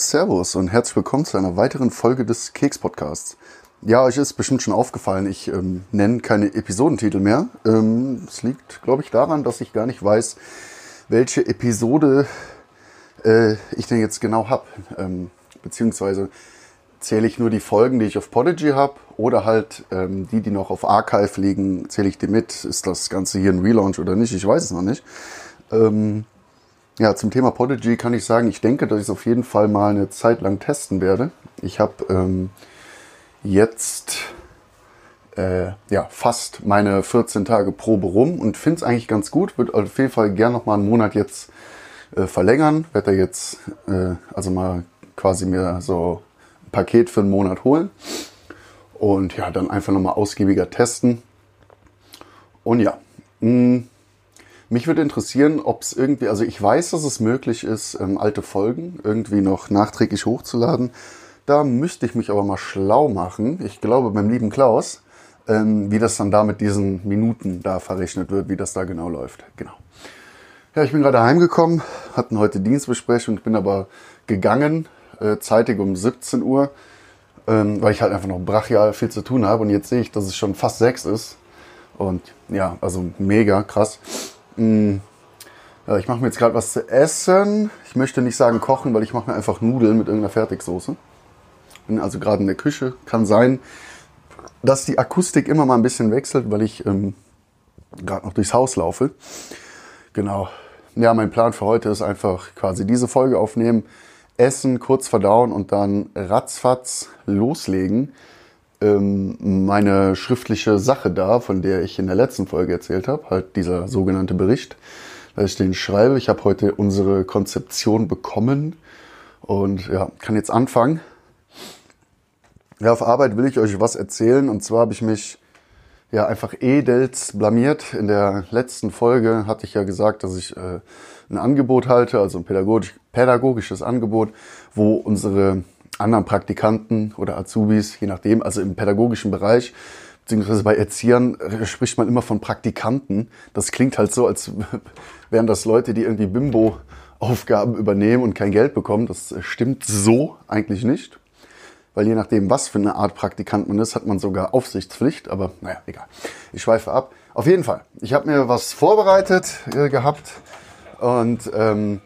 Servus und herzlich willkommen zu einer weiteren Folge des Keks-Podcasts. Ja, euch ist bestimmt schon aufgefallen, ich ähm, nenne keine Episodentitel mehr. Ähm, es ähm, liegt, glaube ich, daran, dass ich gar nicht weiß, welche Episode äh, ich denn jetzt genau habe. Ähm, beziehungsweise zähle ich nur die Folgen, die ich auf Podigy habe oder halt ähm, die, die noch auf Archive liegen, zähle ich die mit. Ist das Ganze hier ein Relaunch oder nicht? Ich weiß es noch nicht. Ja, zum Thema Podigy kann ich sagen, ich denke, dass ich es auf jeden Fall mal eine Zeit lang testen werde. Ich habe ähm, jetzt äh, ja, fast meine 14 Tage Probe rum und finde es eigentlich ganz gut. Würde auf jeden Fall gerne noch mal einen Monat jetzt äh, verlängern. Werde jetzt äh, also mal quasi mir so ein Paket für einen Monat holen und ja, dann einfach noch mal ausgiebiger testen. Und ja, mh, mm, mich würde interessieren, ob es irgendwie, also ich weiß, dass es möglich ist, ähm, alte Folgen irgendwie noch nachträglich hochzuladen. Da müsste ich mich aber mal schlau machen. Ich glaube beim lieben Klaus, ähm, wie das dann da mit diesen Minuten da verrechnet wird, wie das da genau läuft. Genau. Ja, ich bin gerade heimgekommen, hatten heute Dienstbesprechung, bin aber gegangen, äh, zeitig um 17 Uhr, ähm, weil ich halt einfach noch brachial viel zu tun habe. Und jetzt sehe ich, dass es schon fast sechs ist. Und ja, also mega krass. Mh, ja, ich mache mir jetzt gerade was zu essen. Ich möchte nicht sagen kochen, weil ich mache mir einfach Nudeln mit irgendeiner Fertigsoße. Bin also gerade in der Küche. Kann sein, dass die Akustik immer mal ein bisschen wechselt, weil ich ähm, gerade noch durchs Haus laufe. Genau. Ja, mein Plan für heute ist einfach quasi diese Folge aufnehmen, essen, kurz verdauen und dann ratzfatz loslegen meine schriftliche Sache da, von der ich in der letzten Folge erzählt habe, halt dieser sogenannte Bericht, dass ich den schreibe. Ich habe heute unsere Konzeption bekommen und ja, kann jetzt anfangen. Ja, auf Arbeit will ich euch was erzählen und zwar habe ich mich ja einfach edels blamiert. In der letzten Folge hatte ich ja gesagt, dass ich äh, ein Angebot halte, also ein pädagogisch, pädagogisches Angebot, wo unsere anderen Praktikanten oder Azubis, je nachdem, also im pädagogischen Bereich, beziehungsweise bei Erziehern äh, spricht man immer von Praktikanten. Das klingt halt so, als wären das Leute, die irgendwie Bimbo-Aufgaben übernehmen und kein Geld bekommen. Das äh, stimmt so eigentlich nicht. Weil je nachdem, was für eine Art Praktikant man ist, hat man sogar Aufsichtspflicht. Aber naja, egal. Ich schweife ab. Auf jeden Fall. Ich habe mir was vorbereitet äh, gehabt. Und, ähm,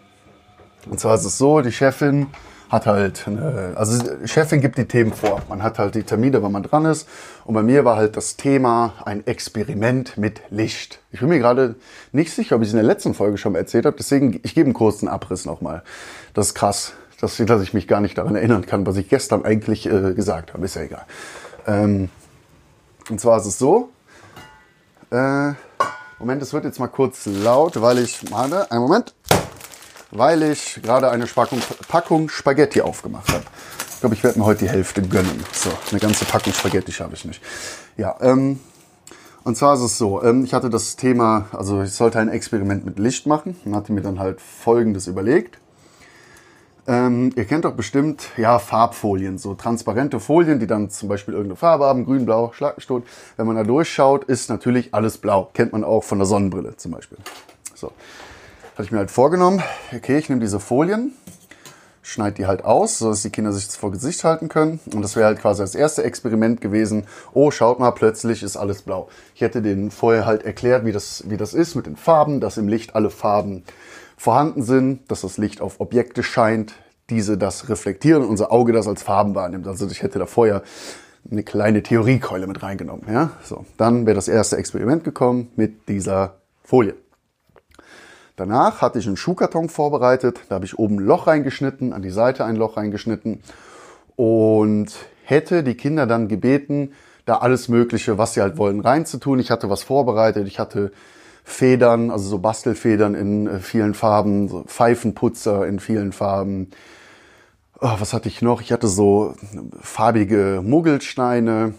und zwar ist es so, die Chefin hat halt, eine, also Chefin gibt die Themen vor. Man hat halt die Termine, wenn man dran ist. Und bei mir war halt das Thema ein Experiment mit Licht. Ich bin mir gerade nicht sicher, ob ich es in der letzten Folge schon mal erzählt habe. Deswegen, ich gebe einen kurzen Abriss nochmal. Das ist krass, dass, dass ich mich gar nicht daran erinnern kann, was ich gestern eigentlich äh, gesagt habe. Ist ja egal. Ähm, und zwar ist es so. Äh, Moment, es wird jetzt mal kurz laut, weil ich, warte, einen Moment weil ich gerade eine Packung, Packung Spaghetti aufgemacht habe. Ich glaube, ich werde mir heute die Hälfte gönnen. So, eine ganze Packung Spaghetti habe ich nicht. Ja, ähm, und zwar ist es so, ähm, ich hatte das Thema, also ich sollte ein Experiment mit Licht machen und hatte mir dann halt Folgendes überlegt. Ähm, ihr kennt doch bestimmt, ja, Farbfolien, so transparente Folien, die dann zum Beispiel irgendeine Farbe haben, grün, blau, schlag mich tot. Wenn man da durchschaut, ist natürlich alles blau. Kennt man auch von der Sonnenbrille zum Beispiel. So. Hatte ich mir halt vorgenommen, okay, ich nehme diese Folien, schneide die halt aus, sodass die Kinder sich das vor Gesicht halten können. Und das wäre halt quasi das erste Experiment gewesen. Oh, schaut mal, plötzlich ist alles blau. Ich hätte denen vorher halt erklärt, wie das, wie das ist mit den Farben, dass im Licht alle Farben vorhanden sind, dass das Licht auf Objekte scheint, diese das reflektieren und unser Auge das als Farben wahrnimmt. Also ich hätte da vorher eine kleine Theoriekeule mit reingenommen. Ja? So, dann wäre das erste Experiment gekommen mit dieser Folie. Danach hatte ich einen Schuhkarton vorbereitet. Da habe ich oben ein Loch reingeschnitten, an die Seite ein Loch reingeschnitten und hätte die Kinder dann gebeten, da alles Mögliche, was sie halt wollen, reinzutun. Ich hatte was vorbereitet. Ich hatte Federn, also so Bastelfedern in äh, vielen Farben, so Pfeifenputzer in vielen Farben. Oh, was hatte ich noch? Ich hatte so farbige Muggelsteine.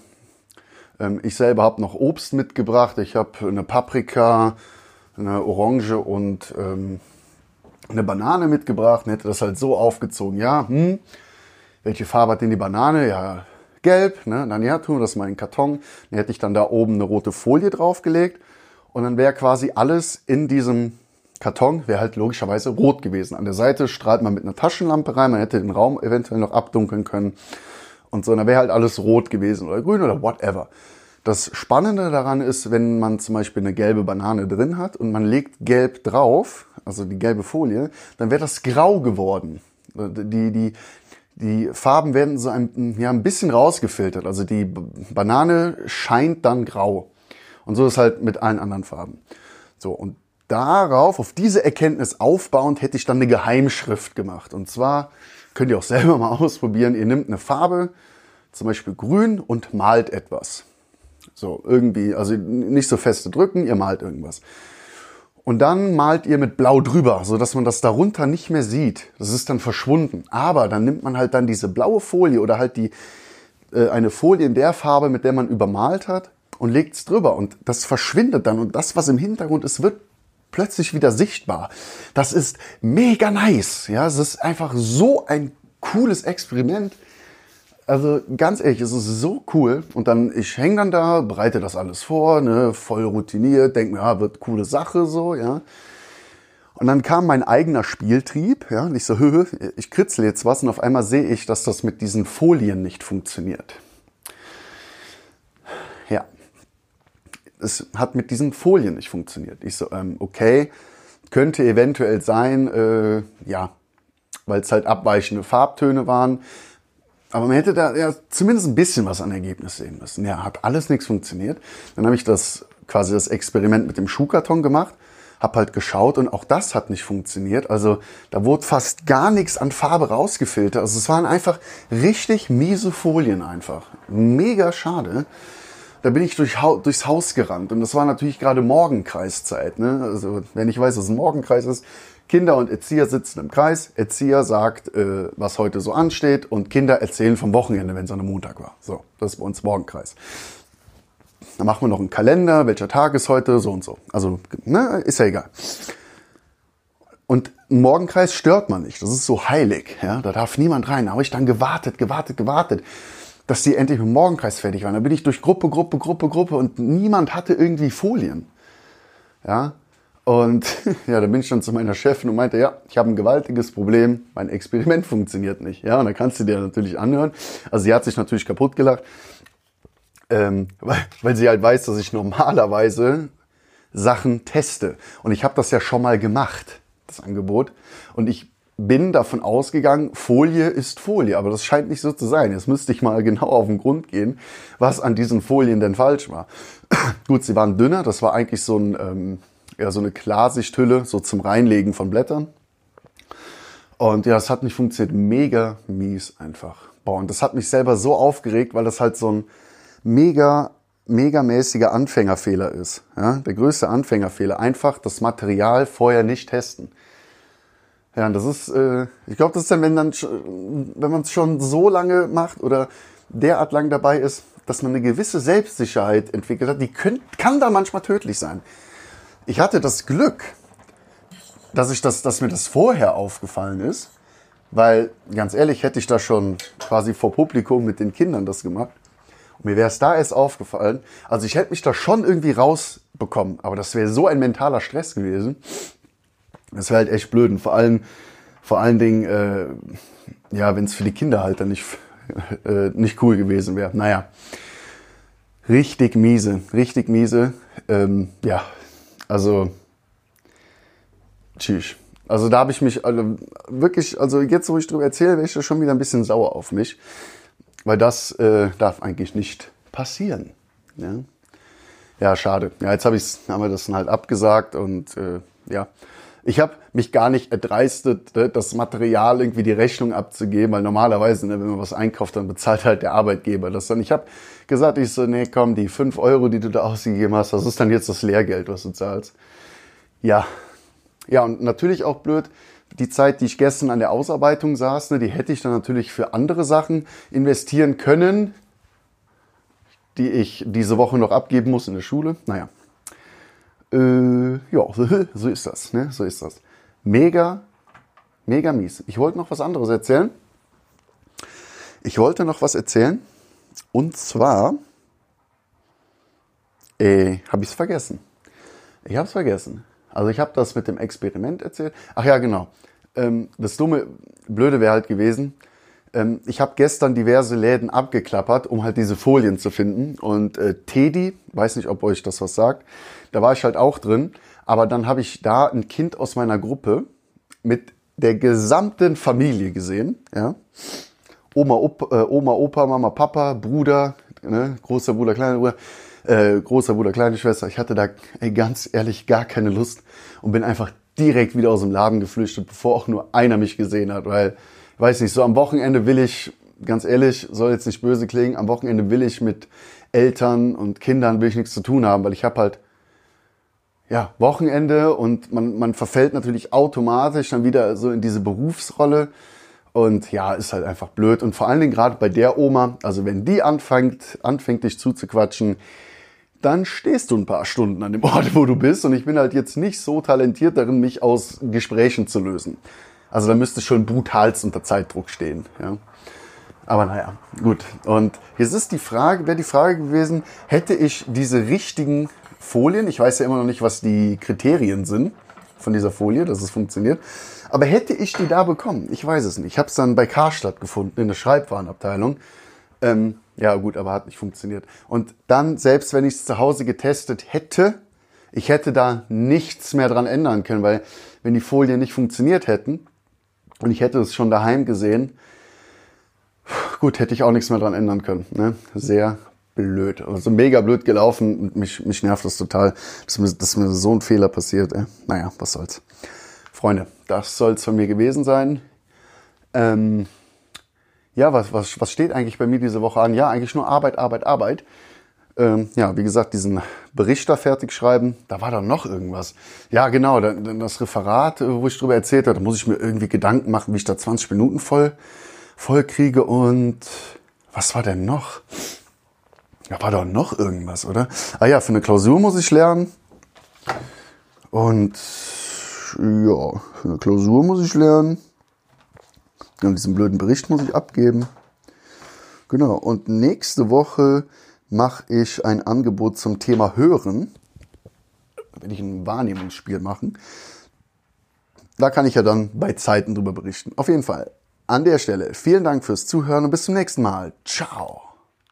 Ähm, ich selber habe noch Obst mitgebracht. Ich habe eine Paprika, eine Orange und ähm, eine Banane mitgebracht und hätte das halt so aufgezogen. Ja, hm, welche Farbe hat denn die Banane? Ja, gelb. Ne? Dann ja, tun wir das mal in den Karton. Dann hätte ich dann da oben eine rote Folie draufgelegt und dann wäre quasi alles in diesem Karton wäre halt logischerweise rot gewesen. An der Seite strahlt man mit einer Taschenlampe rein, man hätte den Raum eventuell noch abdunkeln können und so, dann wäre halt alles rot gewesen oder grün oder whatever. Das Spannende daran ist, wenn man zum Beispiel eine gelbe Banane drin hat und man legt gelb drauf, also die gelbe Folie, dann wäre das grau geworden. Die, die, die Farben werden so ein, ja, ein bisschen rausgefiltert. Also die Banane scheint dann grau. Und so ist halt mit allen anderen Farben. So, und darauf, auf diese Erkenntnis aufbauend, hätte ich dann eine Geheimschrift gemacht. Und zwar könnt ihr auch selber mal ausprobieren. Ihr nehmt eine Farbe, zum Beispiel grün, und malt etwas. So, irgendwie, also nicht so feste drücken, ihr malt irgendwas. Und dann malt ihr mit Blau drüber, so dass man das darunter nicht mehr sieht. Das ist dann verschwunden. Aber dann nimmt man halt dann diese blaue Folie oder halt die, äh, eine Folie in der Farbe, mit der man übermalt hat und legt es drüber. Und das verschwindet dann. Und das, was im Hintergrund ist, wird plötzlich wieder sichtbar. Das ist mega nice. Ja, es ist einfach so ein cooles Experiment. Also ganz ehrlich, es ist so cool. Und dann, ich hänge dann da, bereite das alles vor, ne, voll routiniert, denke mir, ja, wird coole Sache so, ja. Und dann kam mein eigener Spieltrieb, ja, und ich so, hö, ich kritzel jetzt was und auf einmal sehe ich, dass das mit diesen Folien nicht funktioniert. Ja. Es hat mit diesen Folien nicht funktioniert. Ich so, ähm, okay, könnte eventuell sein, äh, ja, weil es halt abweichende Farbtöne waren aber man hätte da ja zumindest ein bisschen was an Ergebnis sehen müssen. Ja, hat alles nichts funktioniert. Dann habe ich das quasi das Experiment mit dem Schuhkarton gemacht, habe halt geschaut und auch das hat nicht funktioniert. Also da wurde fast gar nichts an Farbe rausgefiltert. Also es waren einfach richtig miese Folien einfach. Mega schade. Da bin ich durch, durchs Haus gerannt und das war natürlich gerade Morgenkreiszeit. Ne? Also wenn ich weiß, dass es ein Morgenkreis ist, Kinder und Erzieher sitzen im Kreis. Erzieher sagt, äh, was heute so ansteht und Kinder erzählen vom Wochenende, wenn es an einem Montag war. So, das ist bei uns Morgenkreis. Dann machen wir noch einen Kalender, welcher Tag ist heute, so und so. Also, ne, ist ja egal. Und ein Morgenkreis stört man nicht. Das ist so heilig. Ja? Da darf niemand rein. Da habe ich dann gewartet, gewartet, gewartet, dass die endlich mit dem Morgenkreis fertig waren. Da bin ich durch Gruppe, Gruppe, Gruppe, Gruppe und niemand hatte irgendwie Folien. Ja, und ja, da bin ich dann zu meiner Chefin und meinte, ja, ich habe ein gewaltiges Problem, mein Experiment funktioniert nicht. Ja, und da kannst du dir natürlich anhören. Also sie hat sich natürlich kaputt gelacht, ähm, weil, weil sie halt weiß, dass ich normalerweise Sachen teste. Und ich habe das ja schon mal gemacht, das Angebot. Und ich bin davon ausgegangen, Folie ist Folie, aber das scheint nicht so zu sein. Jetzt müsste ich mal genau auf den Grund gehen, was an diesen Folien denn falsch war. Gut, sie waren dünner, das war eigentlich so ein... Ähm, ja, so eine Klarsichthülle, so zum Reinlegen von Blättern. Und ja, das hat nicht funktioniert. Mega mies einfach. Boah, und das hat mich selber so aufgeregt, weil das halt so ein mega, mega mäßiger Anfängerfehler ist. Ja, der größte Anfängerfehler. Einfach das Material vorher nicht testen. Ja, und das ist, äh, ich glaube, das ist dann, wenn dann, wenn man es schon so lange macht oder derart lang dabei ist, dass man eine gewisse Selbstsicherheit entwickelt hat, die können, kann da manchmal tödlich sein ich hatte das Glück, dass ich das, dass mir das vorher aufgefallen ist, weil ganz ehrlich hätte ich da schon quasi vor Publikum mit den Kindern das gemacht. Und mir wäre es da erst aufgefallen. Also ich hätte mich da schon irgendwie rausbekommen, aber das wäre so ein mentaler Stress gewesen. Das wäre halt echt blöd. Und vor allem, vor allen Dingen, äh, ja, wenn es für die Kinder halt dann nicht, äh, nicht cool gewesen wäre. Naja, richtig miese, richtig miese. Ähm, ja, also, tschüss. Also da habe ich mich also, wirklich, also jetzt, wo ich drüber erzähle, wäre ich schon wieder ein bisschen sauer auf mich. Weil das äh, darf eigentlich nicht passieren. Ja, ja schade. Ja, jetzt hab ich's, haben wir das dann halt abgesagt und äh, ja. Ich habe mich gar nicht erdreistet, das Material irgendwie die Rechnung abzugeben, weil normalerweise, ne, wenn man was einkauft, dann bezahlt halt der Arbeitgeber das dann. Ich habe gesagt, ich so, nee, komm, die fünf Euro, die du da ausgegeben hast, das ist dann jetzt das Lehrgeld, was du zahlst. Ja, ja und natürlich auch blöd, die Zeit, die ich gestern an der Ausarbeitung saß, ne, die hätte ich dann natürlich für andere Sachen investieren können, die ich diese Woche noch abgeben muss in der Schule. Naja, äh, ja, so ist das, ne? So ist das. Mega, mega mies. Ich wollte noch was anderes erzählen. Ich wollte noch was erzählen. Und zwar äh, habe ich es vergessen. Ich habe es vergessen. Also ich habe das mit dem Experiment erzählt. Ach ja, genau. Ähm, das dumme, blöde wäre halt gewesen, ähm, ich habe gestern diverse Läden abgeklappert, um halt diese Folien zu finden. Und äh, Teddy, weiß nicht, ob euch das was sagt, da war ich halt auch drin. Aber dann habe ich da ein Kind aus meiner Gruppe mit der gesamten Familie gesehen. Ja? Oma, Op, äh, Oma, Opa, Mama, Papa, Bruder, ne? großer Bruder, kleiner Bruder, äh, großer Bruder, kleine Schwester. Ich hatte da ey, ganz ehrlich gar keine Lust und bin einfach direkt wieder aus dem Laden geflüchtet, bevor auch nur einer mich gesehen hat, weil weiß nicht, so am Wochenende will ich, ganz ehrlich, soll jetzt nicht böse klingen, am Wochenende will ich mit Eltern und Kindern will ich nichts zu tun haben, weil ich habe halt ja, Wochenende und man, man verfällt natürlich automatisch dann wieder so in diese Berufsrolle. Und ja, ist halt einfach blöd. Und vor allen Dingen gerade bei der Oma, also wenn die anfängt, anfängt dich zuzuquatschen, dann stehst du ein paar Stunden an dem Ort, wo du bist. Und ich bin halt jetzt nicht so talentiert darin, mich aus Gesprächen zu lösen. Also da müsste schon brutalst unter Zeitdruck stehen. Ja. Aber naja, gut. Und jetzt ist die Frage, wäre die Frage gewesen, hätte ich diese richtigen Folien, ich weiß ja immer noch nicht, was die Kriterien sind von dieser Folie, dass es funktioniert, aber hätte ich die da bekommen? Ich weiß es nicht. Ich habe es dann bei Karstadt gefunden, in der Schreibwarenabteilung. Ähm, ja gut, aber hat nicht funktioniert. Und dann, selbst wenn ich es zu Hause getestet hätte, ich hätte da nichts mehr dran ändern können, weil wenn die Folien nicht funktioniert hätten, und ich hätte es schon daheim gesehen. Gut, hätte ich auch nichts mehr dran ändern können. Ne? Sehr blöd. Also mega blöd gelaufen mich, mich nervt das total, dass mir, dass mir so ein Fehler passiert. Ey. Naja, was soll's. Freunde, das soll's von mir gewesen sein. Ähm, ja, was, was, was steht eigentlich bei mir diese Woche an? Ja, eigentlich nur Arbeit, Arbeit, Arbeit ähm, ja, wie gesagt, diesen Bericht da fertig schreiben. Da war dann noch irgendwas. Ja, genau, das Referat, äh, wo ich drüber erzählt habe, da muss ich mir irgendwie Gedanken machen, wie ich da 20 Minuten voll, voll kriege. Und was war denn noch? Ja, war doch noch irgendwas, oder? Ah ja, für eine Klausur muss ich lernen. Und ja, für eine Klausur muss ich lernen. Und diesen blöden Bericht muss ich abgeben. Genau. Und nächste Woche mache ich ein Angebot zum Thema Hören. Werde ich ein Wahrnehmungsspiel machen. Da kann ich ja dann bei Zeiten drüber berichten. Auf jeden Fall. An der Stelle vielen Dank fürs Zuhören und bis zum nächsten Mal. Ciao.